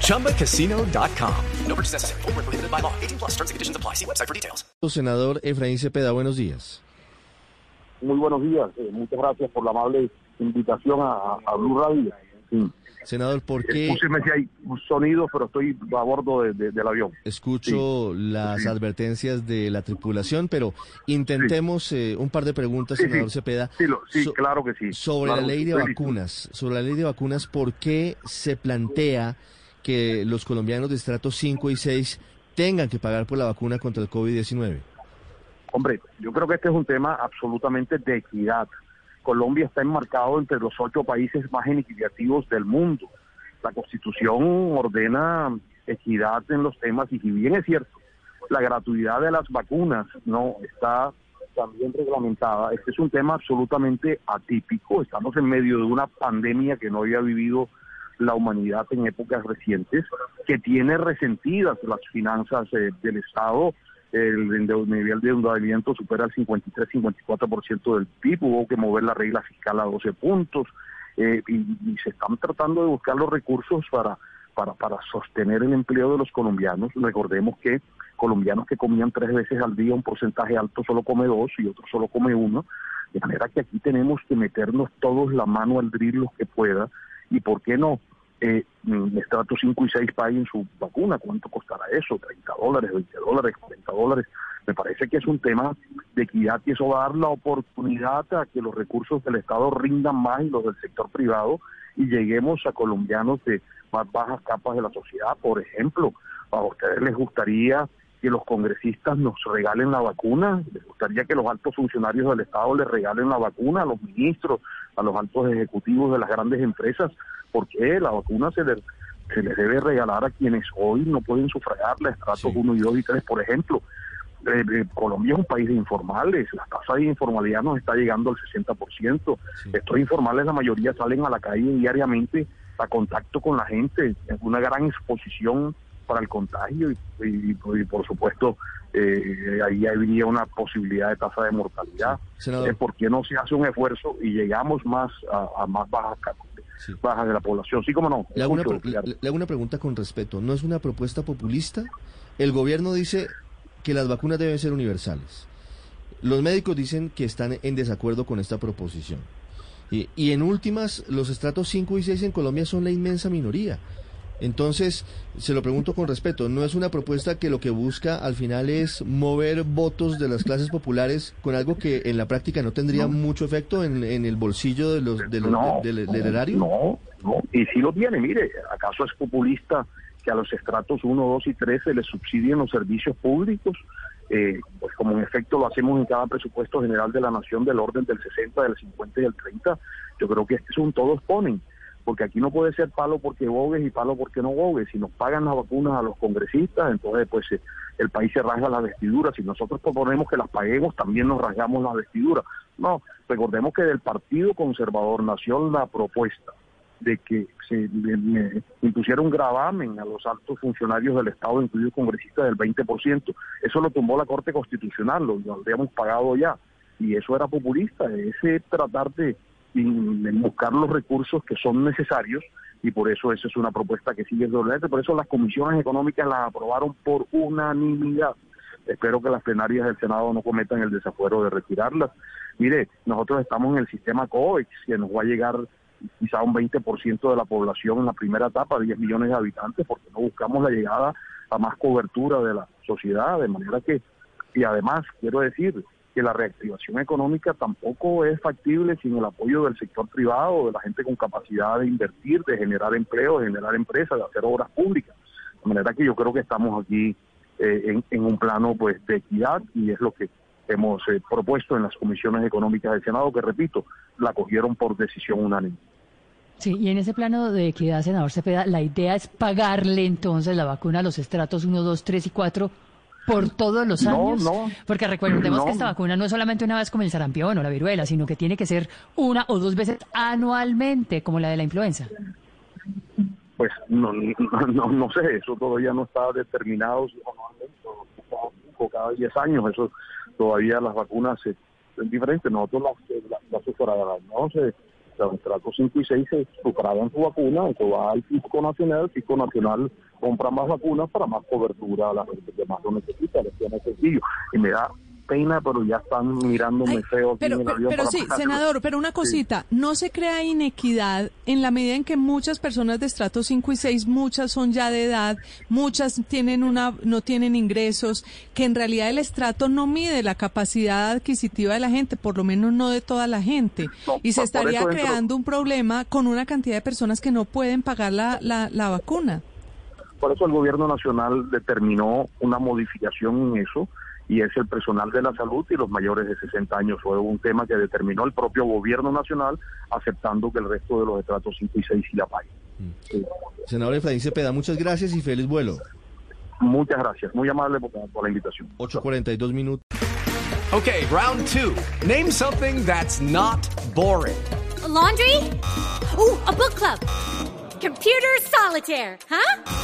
ChumbaCasino.com. No purchase necessary. Full prohibited by law. 18 plus terms and conditions apply. See website for details. Senador Efraín Cepeda, buenos días. Muy buenos días. Eh, muchas gracias por la amable invitación a, a Blue Radio. Sí. Senador, ¿por qué? Escúcheme si hay sonido, pero estoy a bordo de, de, del avión. Escucho sí. las sí. advertencias de la tripulación, pero intentemos sí. eh, un par de preguntas, senador Cepeda. Sí, lo, sí so, claro que sí. Sobre claro, la ley de vacunas, sobre la ley de vacunas, ¿por qué se plantea que los colombianos de estrato 5 y 6 tengan que pagar por la vacuna contra el COVID-19? Hombre, yo creo que este es un tema absolutamente de equidad. Colombia está enmarcado entre los ocho países más inequitativos del mundo. La Constitución ordena equidad en los temas y si bien es cierto, la gratuidad de las vacunas no está también reglamentada. Este es un tema absolutamente atípico. Estamos en medio de una pandemia que no había vivido la humanidad en épocas recientes, que tiene resentidas las finanzas eh, del Estado, el nivel de endeudamiento supera el 53-54% del PIB, hubo que mover la regla fiscal a 12 puntos eh, y, se están tratando de buscar los recursos para, para, para sostener el empleo de los colombianos. Recordemos que colombianos que comían tres veces al día, un porcentaje alto solo come dos y otro solo come uno, de manera que aquí tenemos que meternos todos la mano al drill los que pueda y por qué no eh, estrato 5 y 6 paguen su vacuna, ¿cuánto costará eso? 30 dólares, 20 dólares, 40 dólares. Me parece que es un tema de equidad y eso va a dar la oportunidad a que los recursos del Estado rindan más y los del sector privado y lleguemos a colombianos de más bajas capas de la sociedad. Por ejemplo, a ustedes les gustaría que los congresistas nos regalen la vacuna, les gustaría que los altos funcionarios del Estado les regalen la vacuna a los ministros, a los altos ejecutivos de las grandes empresas, porque la vacuna se les, se les debe regalar a quienes hoy no pueden sufragarla, estratos sí. 1 y 2 y 3, por ejemplo. Eh, eh, Colombia es un país de informales, la tasa de informalidad nos está llegando al 60%. Sí. Estos informales, la mayoría salen a la calle diariamente a contacto con la gente, es una gran exposición para el contagio y, y, y por supuesto eh, ahí habría una posibilidad de tasa de mortalidad. Sí. Eh, ¿Por qué no se hace un esfuerzo y llegamos más a, a más bajas sí. bajas de la población? Sí, como no. Le hago, una, le, le hago una pregunta con respeto. ¿No es una propuesta populista? El gobierno dice que las vacunas deben ser universales. Los médicos dicen que están en desacuerdo con esta proposición. Y, y en últimas, los estratos 5 y 6 en Colombia son la inmensa minoría. Entonces, se lo pregunto con respeto, ¿no es una propuesta que lo que busca al final es mover votos de las clases populares con algo que en la práctica no tendría no. mucho efecto en, en, el bolsillo de los, de los no, de, de, del erario? No, no, y sí lo tiene, mire, ¿acaso es populista que a los estratos 1, 2 y 3 se les subsidien los servicios públicos? Eh, pues como en efecto lo hacemos en cada presupuesto general de la nación del orden del 60, del 50 y del 30, yo creo que este es un todos ponen porque aquí no puede ser palo porque bogues y palo porque no bogues. Si nos pagan las vacunas a los congresistas, entonces pues eh, el país se rasga las vestiduras. Si nosotros proponemos que las paguemos, también nos rasgamos las vestiduras. No, recordemos que del Partido Conservador nació la propuesta de que se impusiera un gravamen a los altos funcionarios del Estado, incluidos congresistas, del 20%. Eso lo tomó la Corte Constitucional, lo, lo habíamos pagado ya. Y eso era populista, ese tratar de en buscar los recursos que son necesarios y por eso esa es una propuesta que sigue doblete. Por eso las comisiones económicas las aprobaron por unanimidad. Espero que las plenarias del Senado no cometan el desafuero de retirarlas. Mire, nosotros estamos en el sistema COVEX, que nos va a llegar quizá un 20% de la población en la primera etapa, 10 millones de habitantes, porque no buscamos la llegada a más cobertura de la sociedad, de manera que, y además, quiero decir, que la reactivación económica tampoco es factible sin el apoyo del sector privado, de la gente con capacidad de invertir, de generar empleo, de generar empresas, de hacer obras públicas. De manera que yo creo que estamos aquí eh, en, un plano pues de equidad y es lo que hemos eh, propuesto en las comisiones económicas del Senado, que repito, la cogieron por decisión unánime. Sí, y en ese plano de equidad, senador Cepeda, la idea es pagarle entonces la vacuna a los estratos 1, 2, 3 y 4 por todos los No, años? no. Porque recordemos No. que esta vacuna no es solamente una vez como el sarampión o la viruela, sino que tiene que ser una o dos veces anualmente, como la de la influenza. Pues no, no, no, no sé, eso todavía no está determinado si anualmente o cada cinco, cada 10 años, eso todavía las vacunas es, es diferente. Nosotros las, las, las no sé, los estratos 5 y 6 se sufragan su vacuna, eso va al Fisco Nacional, el Fisco Nacional compra más vacunas para más cobertura a la gente que más lo necesita, les tiene sencillo. Y me da pena, pero ya están mirándome Ay, feo pero, pero, pero sí, senador, pero una cosita, ¿no se crea inequidad en la medida en que muchas personas de estrato 5 y 6, muchas son ya de edad, muchas tienen una, no tienen ingresos, que en realidad el estrato no mide la capacidad adquisitiva de la gente, por lo menos no de toda la gente, No, y se estaría dentro- creando un problema con una cantidad de personas que no pueden pagar la, la, la vacuna? Por eso el gobierno nacional determinó una modificación en eso y es el personal de la salud y los mayores de 60 años. Fue un tema que determinó el propio gobierno nacional aceptando que el resto de los estratos 5 y 6 sí la paguen. Sí. Senador Efraín Cepeda, muchas gracias y feliz vuelo. Muchas gracias, muy amable por, por la invitación. 8.42 minutos. Okay, round two. Name something that's not boring. A laundry? Ooh, a book club. Computer solitaire, huh?